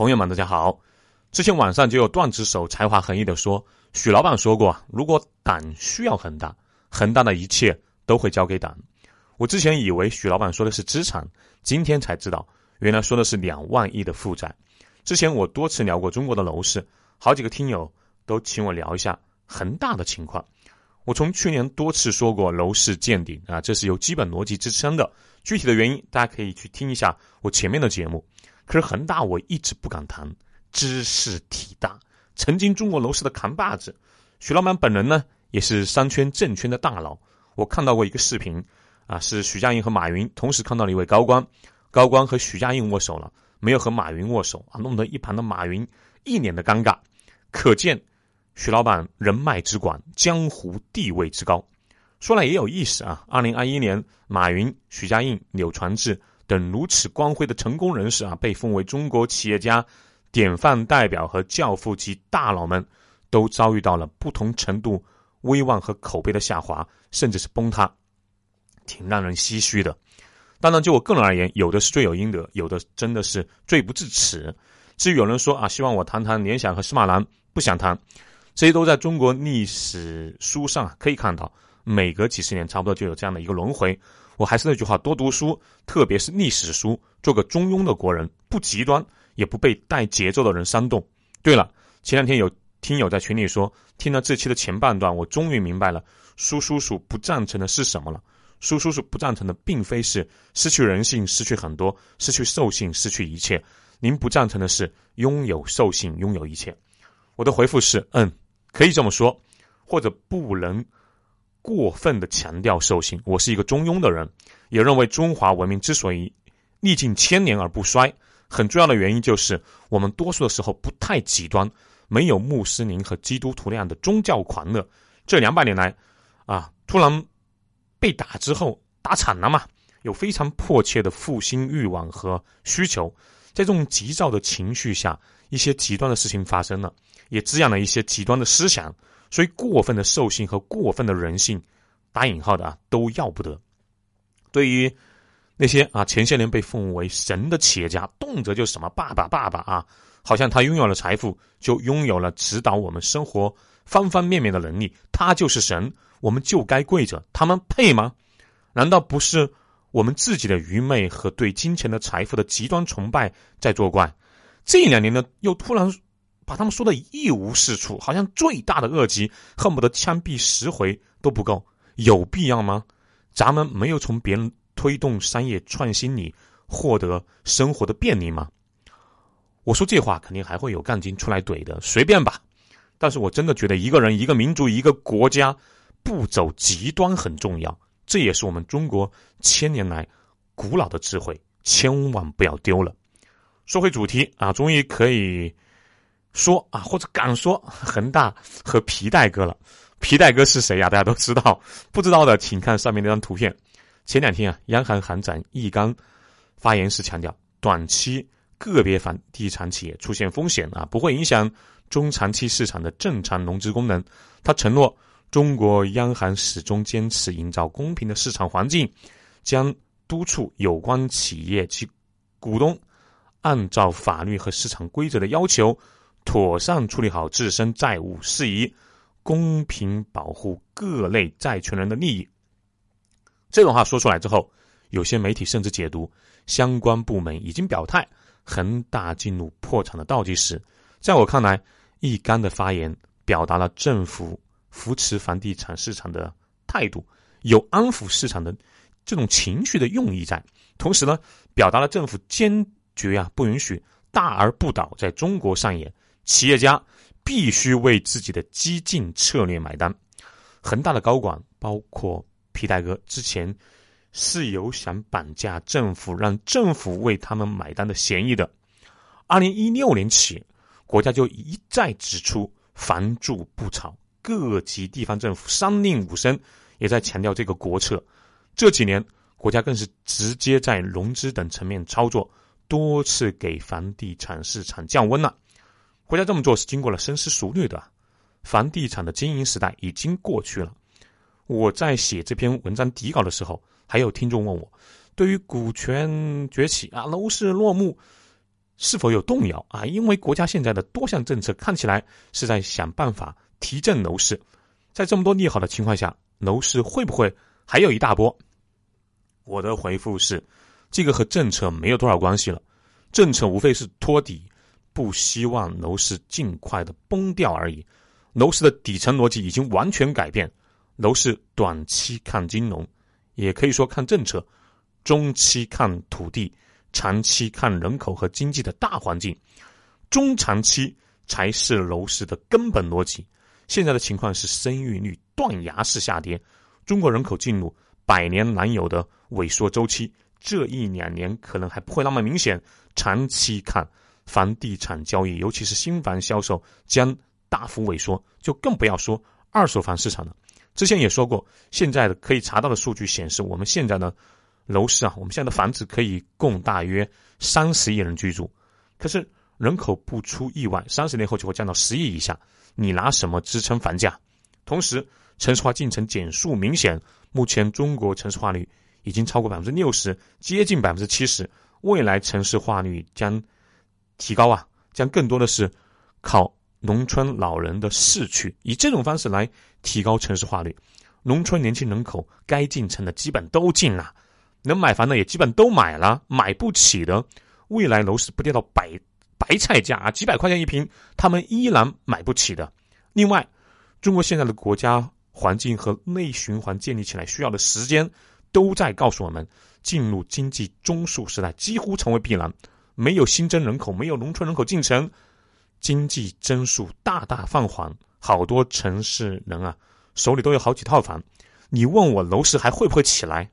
朋友们，大家好。之前网上就有段子手才华横溢的说，许老板说过，如果党需要恒大，恒大的一切都会交给党。我之前以为许老板说的是资产，今天才知道，原来说的是两万亿的负债。之前我多次聊过中国的楼市，好几个听友都请我聊一下恒大的情况。我从去年多次说过楼市见顶啊，这是有基本逻辑支撑的。具体的原因，大家可以去听一下我前面的节目。可是恒大我一直不敢谈，知识体大，曾经中国楼市的扛把子。许老板本人呢，也是商圈证券的大佬。我看到过一个视频，啊，是许家印和马云同时看到了一位高官，高官和许家印握手了，没有和马云握手啊，弄得一旁的马云一脸的尴尬。可见许老板人脉之广，江湖地位之高。说来也有意思啊，二零二一年，马云、许家印、柳传志。等如此光辉的成功人士啊，被封为中国企业家典范代表和教父级大佬们，都遭遇到了不同程度威望和口碑的下滑，甚至是崩塌，挺让人唏嘘的。当然，就我个人而言，有的是罪有应得，有的真的是罪不至此。至于有人说啊，希望我谈谈联想和司马南，不想谈，这些都在中国历史书上可以看到，每隔几十年差不多就有这样的一个轮回。我还是那句话，多读书，特别是历史书，做个中庸的国人，不极端，也不被带节奏的人煽动。对了，前两天有听友在群里说，听了这期的前半段，我终于明白了，苏叔叔不赞成的是什么了。苏叔叔不赞成的，并非是失去人性、失去很多、失去兽性、失去一切。您不赞成的是拥有兽性、拥有一切。我的回复是：嗯，可以这么说，或者不能。过分的强调兽性，我是一个中庸的人，也认为中华文明之所以历尽千年而不衰，很重要的原因就是我们多数的时候不太极端，没有穆斯林和基督徒那样的宗教狂热。这两百年来，啊，突然被打之后打惨了嘛，有非常迫切的复兴欲望和需求，在这种急躁的情绪下，一些极端的事情发生了，也滋养了一些极端的思想。所以，过分的兽性和过分的人性，打引号的啊，都要不得。对于那些啊前些年被奉为神的企业家，动辄就什么爸爸爸爸啊，好像他拥有了财富，就拥有了指导我们生活方方面面的能力，他就是神，我们就该跪着，他们配吗？难道不是我们自己的愚昧和对金钱的财富的极端崇拜在作怪？这两年呢，又突然。把他们说的一无是处，好像最大的恶极，恨不得枪毙十回都不够，有必要吗？咱们没有从别人推动商业创新里获得生活的便利吗？我说这话肯定还会有杠精出来怼的，随便吧。但是我真的觉得一个人、一个民族、一个国家不走极端很重要，这也是我们中国千年来古老的智慧，千万不要丢了。说回主题啊，终于可以。说啊，或者敢说恒大和皮带哥了。皮带哥是谁呀？大家都知道，不知道的请看上面那张图片。前两天啊，央行行长易纲发言时强调，短期个别房地产企业出现风险啊，不会影响中长期市场的正常融资功能。他承诺，中国央行始终坚持营造公平的市场环境，将督促有关企业及股东按照法律和市场规则的要求。妥善处理好自身债务事宜，公平保护各类债权人的利益。这种话说出来之后，有些媒体甚至解读相关部门已经表态，恒大进入破产的倒计时。在我看来，易纲的发言表达了政府扶持房地产市场的态度，有安抚市场的这种情绪的用意在，同时呢，表达了政府坚决啊不允许大而不倒在中国上演。企业家必须为自己的激进策略买单。恒大的高管，包括皮带哥，之前是有想绑架政府，让政府为他们买单的嫌疑的。二零一六年起，国家就一再指出“房住不炒”，各级地方政府三令五申也在强调这个国策。这几年，国家更是直接在融资等层面操作，多次给房地产市场降温了。国家这么做是经过了深思熟虑的，房地产的经营时代已经过去了。我在写这篇文章底稿的时候，还有听众问我，对于股权崛起啊、楼市落幕，是否有动摇啊？因为国家现在的多项政策看起来是在想办法提振楼市，在这么多利好的情况下，楼市会不会还有一大波？我的回复是，这个和政策没有多少关系了，政策无非是托底，不希望楼市尽快的崩掉而已。楼市的底层逻辑已经完全改变，楼市短期看金融，也可以说看政策，中期看土地，长期看人口和经济的大环境，中长期才是楼市的根本逻辑。现在的情况是生育率断崖式下跌，中国人口进入百年难有的萎缩周期，这一两年可能还不会那么明显，长期看房地产交易，尤其是新房销售将。大幅萎缩，就更不要说二手房市场了。之前也说过，现在的可以查到的数据显示，我们现在的楼市啊，我们现在的房子可以供大约三十亿人居住。可是人口不出意外，三十年后就会降到十亿以下。你拿什么支撑房价？同时，城市化进程减速明显，目前中国城市化率已经超过百分之六十，接近百分之七十。未来城市化率将提高啊，将更多的是靠。农村老人的逝去，以这种方式来提高城市化率，农村年轻人口该进城的基本都进了，能买房的也基本都买了，买不起的，未来楼市不跌到白白菜价啊，几百块钱一平，他们依然买不起的。另外，中国现在的国家环境和内循环建立起来需要的时间，都在告诉我们，进入经济中枢时代几乎成为必然，没有新增人口，没有农村人口进城。经济增速大大放缓，好多城市人啊手里都有好几套房。你问我楼市还会不会起来？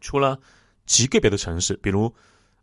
除了极个别的城市，比如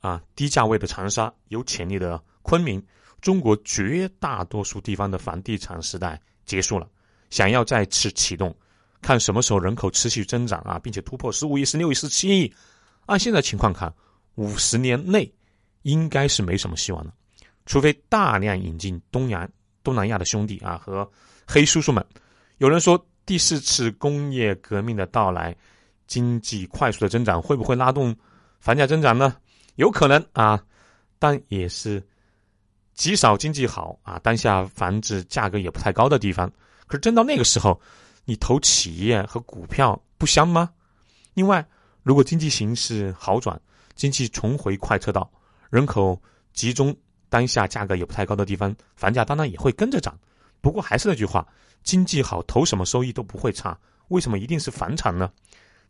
啊低价位的长沙、有潜力的昆明，中国绝大多数地方的房地产时代结束了。想要再次启动，看什么时候人口持续增长啊，并且突破十五亿、十六亿、十七亿。按现在情况看，五十年内应该是没什么希望了。除非大量引进东南东南亚的兄弟啊和黑叔叔们，有人说第四次工业革命的到来，经济快速的增长会不会拉动房价增长呢？有可能啊，但也是极少经济好啊，当下房子价格也不太高的地方。可是真到那个时候，你投企业和股票不香吗？另外，如果经济形势好转，经济重回快车道，人口集中。当下价格也不太高的地方，房价当然也会跟着涨。不过还是那句话，经济好，投什么收益都不会差。为什么一定是房产呢？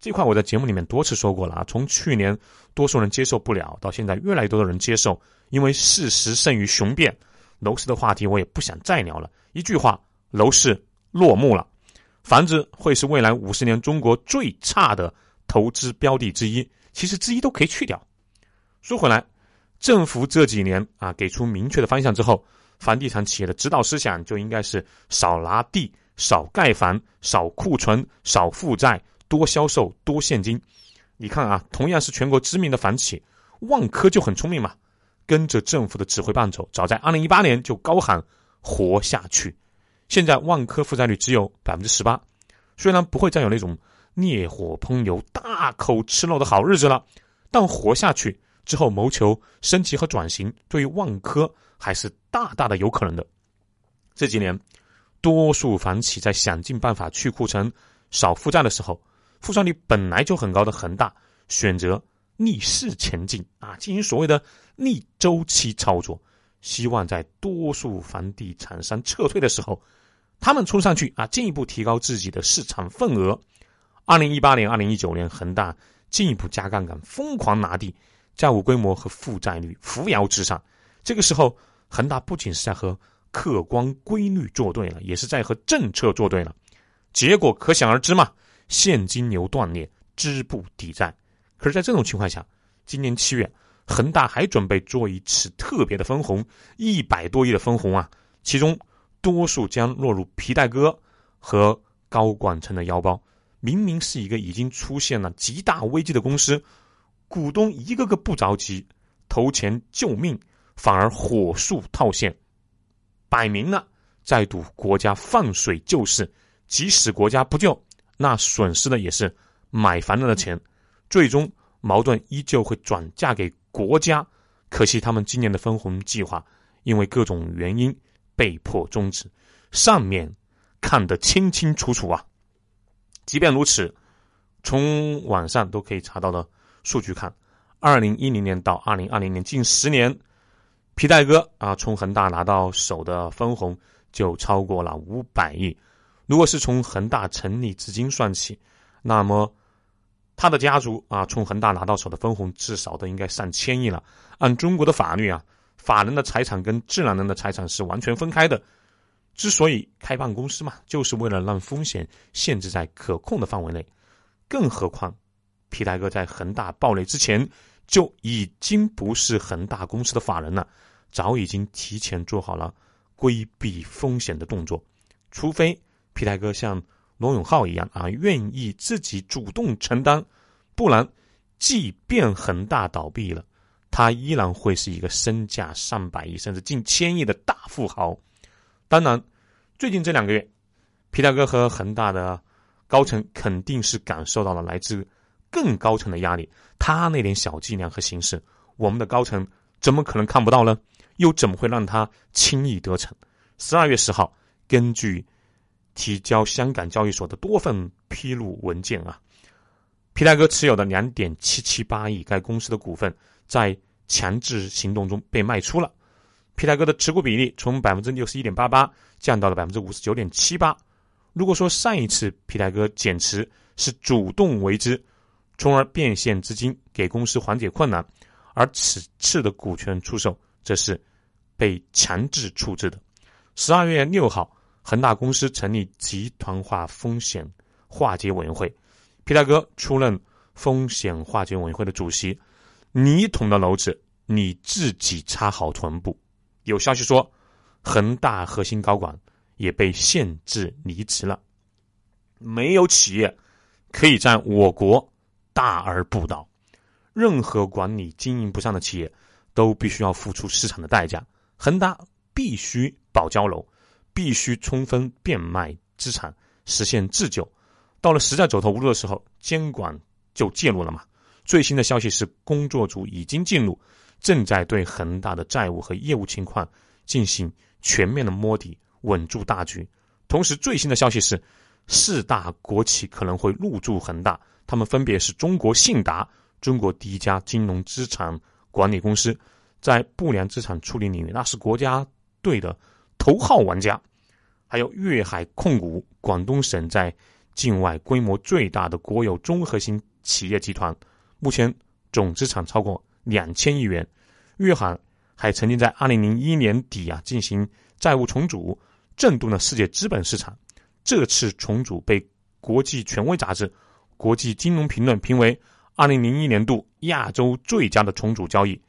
这块我在节目里面多次说过了啊。从去年多数人接受不了，到现在越来越多的人接受，因为事实胜于雄辩。楼市的话题我也不想再聊了。一句话，楼市落幕了。房子会是未来五十年中国最差的投资标的之一，其实之一都可以去掉。说回来。政府这几年啊，给出明确的方向之后，房地产企业的指导思想就应该是少拿地、少盖房、少库存、少负债、多销售、多现金。你看啊，同样是全国知名的房企，万科就很聪明嘛，跟着政府的指挥棒走，早在二零一八年就高喊活下去。现在万科负债率只有百分之十八，虽然不会再有那种烈火烹油、大口吃肉的好日子了，但活下去。之后谋求升级和转型，对于万科还是大大的有可能的。这几年，多数房企在想尽办法去库存、少负债的时候，负债率本来就很高的恒大选择逆势前进啊，进行所谓的逆周期操作，希望在多数房地产商撤退的时候，他们冲上去啊，进一步提高自己的市场份额。二零一八年、二零一九年，恒大进一步加杠杆，疯狂拿地。债务规模和负债率扶摇直上，这个时候，恒大不仅是在和客观规律作对了，也是在和政策作对了，结果可想而知嘛，现金流断裂，资不抵债。可是，在这种情况下，今年七月，恒大还准备做一次特别的分红，一百多亿的分红啊，其中多数将落入皮带哥和高管层的腰包。明明是一个已经出现了极大危机的公司。股东一个个不着急投钱救命，反而火速套现，摆明了在赌国家放水救市。即使国家不救，那损失的也是买房人的钱，最终矛盾依旧会转嫁给国家可惜他们今年的分红计划因为各种原因被迫终止。上面看得清清楚楚啊！即便如此，从网上都可以查到的数据看，二零一零年到二零二零年近十年，皮带哥啊从恒大拿到手的分红就超过了五百亿。如果是从恒大成立至今算起，那么他的家族啊从恒大拿到手的分红至少都应该上千亿了。按中国的法律啊，法人的财产跟自然人的财产是完全分开的。之所以开办公司嘛，就是为了让风险限制在可控的范围内。更何况，皮带哥在恒大暴雷之前就已经不是恒大公司的法人了，早已经提前做好了规避风险的动作。除非皮带哥像罗永浩一样啊，愿意自己主动承担，不然，即便恒大倒闭了，他依然会是一个身价上百亿甚至近千亿的大富豪。当然，最近这两个月，皮带哥和恒大的高层肯定是感受到了来自更高层的压力。他那点小伎俩和形式，我们的高层怎么可能看不到呢？又怎么会让他轻易得逞？十二月十号，根据提交香港交易所的多份披露文件啊，皮带哥持有的两点七七八亿该公司的股份，在强制行动中被卖出了。皮带哥的持股比例从百分之六十一点八八降到了百分之五十九点七八。如果说上一次皮带哥减持是主动为之，从而变现资金给公司缓解困难，而此次的股权出售则是被强制处置的。十二月六号，恒大公司成立集团化风险化解委员会，皮大哥出任风险化解委员会的主席。你捅的篓子，你自己插好臀部。有消息说，恒大核心高管也被限制离职了。没有企业可以在我国大而不倒，任何管理经营不善的企业都必须要付出市场的代价。恒大必须保交楼，必须充分变卖资产，实现自救。到了实在走投无路的时候，监管就介入了嘛。最新的消息是，工作组已经进入。正在对恒大的债务和业务情况进行全面的摸底，稳住大局。同时，最新的消息是，四大国企可能会入驻恒大，他们分别是中国信达，中国第一家金融资产管理公司，在不良资产处理领域那是国家队的头号玩家；还有粤海控股，广东省在境外规模最大的国有综合型企业集团，目前总资产超过。两千亿元，粤海还曾经在二零零一年底啊进行债务重组，震动了世界资本市场。这次重组被国际权威杂志《国际金融评论》评为二零零一年度亚洲最佳的重组交易。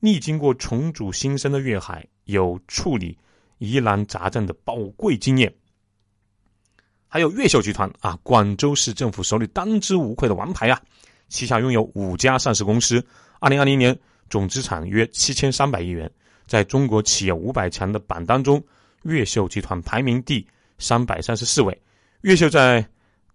历经过重组新生的粤海，有处理疑难杂症的宝贵经验。还有越秀集团啊，广州市政府手里当之无愧的王牌啊。旗下拥有五家上市公司，二零二零年总资产约七千三百亿元，在中国企业五百强的榜单中，越秀集团排名第三百三十四位。越秀在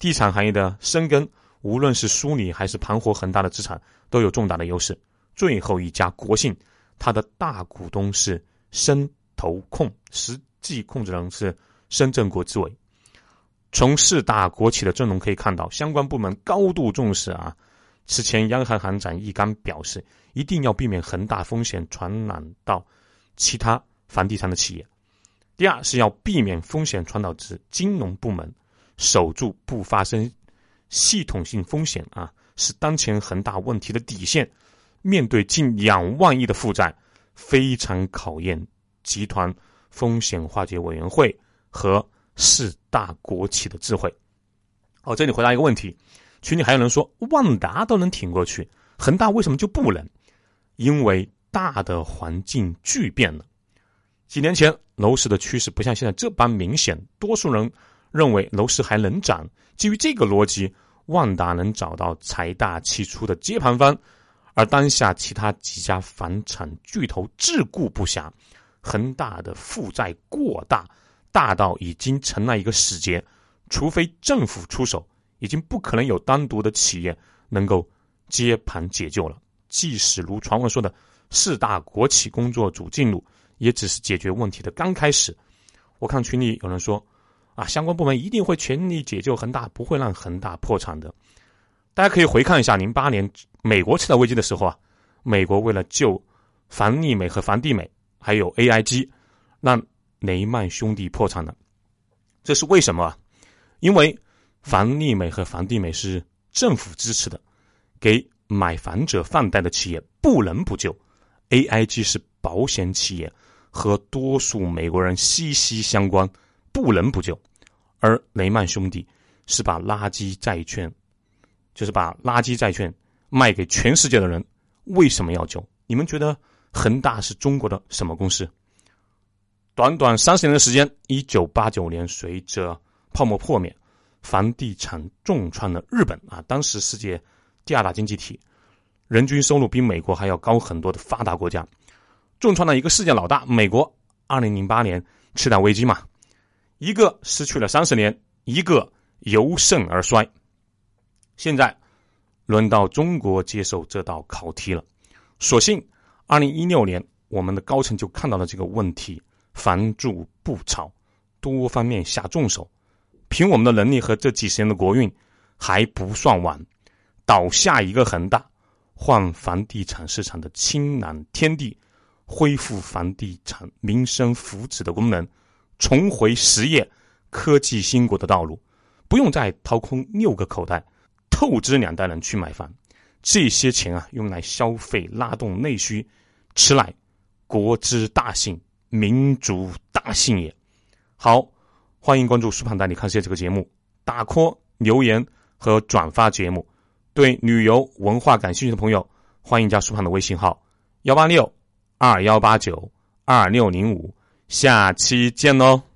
地产行业的深耕，无论是梳理还是盘活恒大的资产，都有重大的优势。最后一家国信，它的大股东是深投控，实际控制人是深圳国资委。从四大国企的阵容可以看到，相关部门高度重视啊。此前，央行行长易纲表示，一定要避免恒大风险传染到其他房地产的企业。第二是要避免风险传导至金融部门，守住不发生系统性风险啊，是当前恒大问题的底线。面对近两万亿的负债，非常考验集团风险化解委员会和四大国企的智慧。哦，这里回答一个问题。群里还有人说，万达都能挺过去，恒大为什么就不能？因为大的环境巨变了。几年前楼市的趋势不像现在这般明显，多数人认为楼市还能涨。基于这个逻辑，万达能找到财大气粗的接盘方，而当下其他几家房产巨头自顾不暇，恒大的负债过大，大到已经成了一个死结，除非政府出手。已经不可能有单独的企业能够接盘解救了。即使如传闻说的四大国企工作组进入，也只是解决问题的刚开始。我看群里有人说，啊，相关部门一定会全力解救恒大，不会让恒大破产的。大家可以回看一下零八年美国次贷危机的时候啊，美国为了救房利美和房地美，还有 AIG，让雷曼兄弟破产了。这是为什么？因为房利美和房地美是政府支持的，给买房者放贷的企业不能不救。AIG 是保险企业，和多数美国人息息相关，不能不救。而雷曼兄弟是把垃圾债券。就是把垃圾债券卖给全世界的人，为什么要救？你们觉得恒大是中国的什么公司？短短三十年的时间，一九八九年，随着泡沫破灭，房地产重创了日本啊，当时世界第二大经济体，人均收入比美国还要高很多的发达国家，重创了一个世界老大美国。二零零八年次贷危机嘛，一个失去了三十年，一个由盛而衰。现在，轮到中国接受这道考题了。所幸，二零一六年我们的高层就看到了这个问题，房住不炒，多方面下重手。凭我们的能力和这几十年的国运，还不算晚。倒下一个恒大，换房地产市场的清朗天地，恢复房地产民生福祉的功能，重回实业科技兴国的道路，不用再掏空六个口袋。透支两代人去买房，这些钱啊，用来消费拉动内需，此乃国之大幸，民族大幸也。好，欢迎关注苏胖带你看世界这个节目，打 call 留言和转发节目。对旅游文化感兴趣的朋友，欢迎加苏胖的微信号幺八六二幺八九二六零五。下期见喽。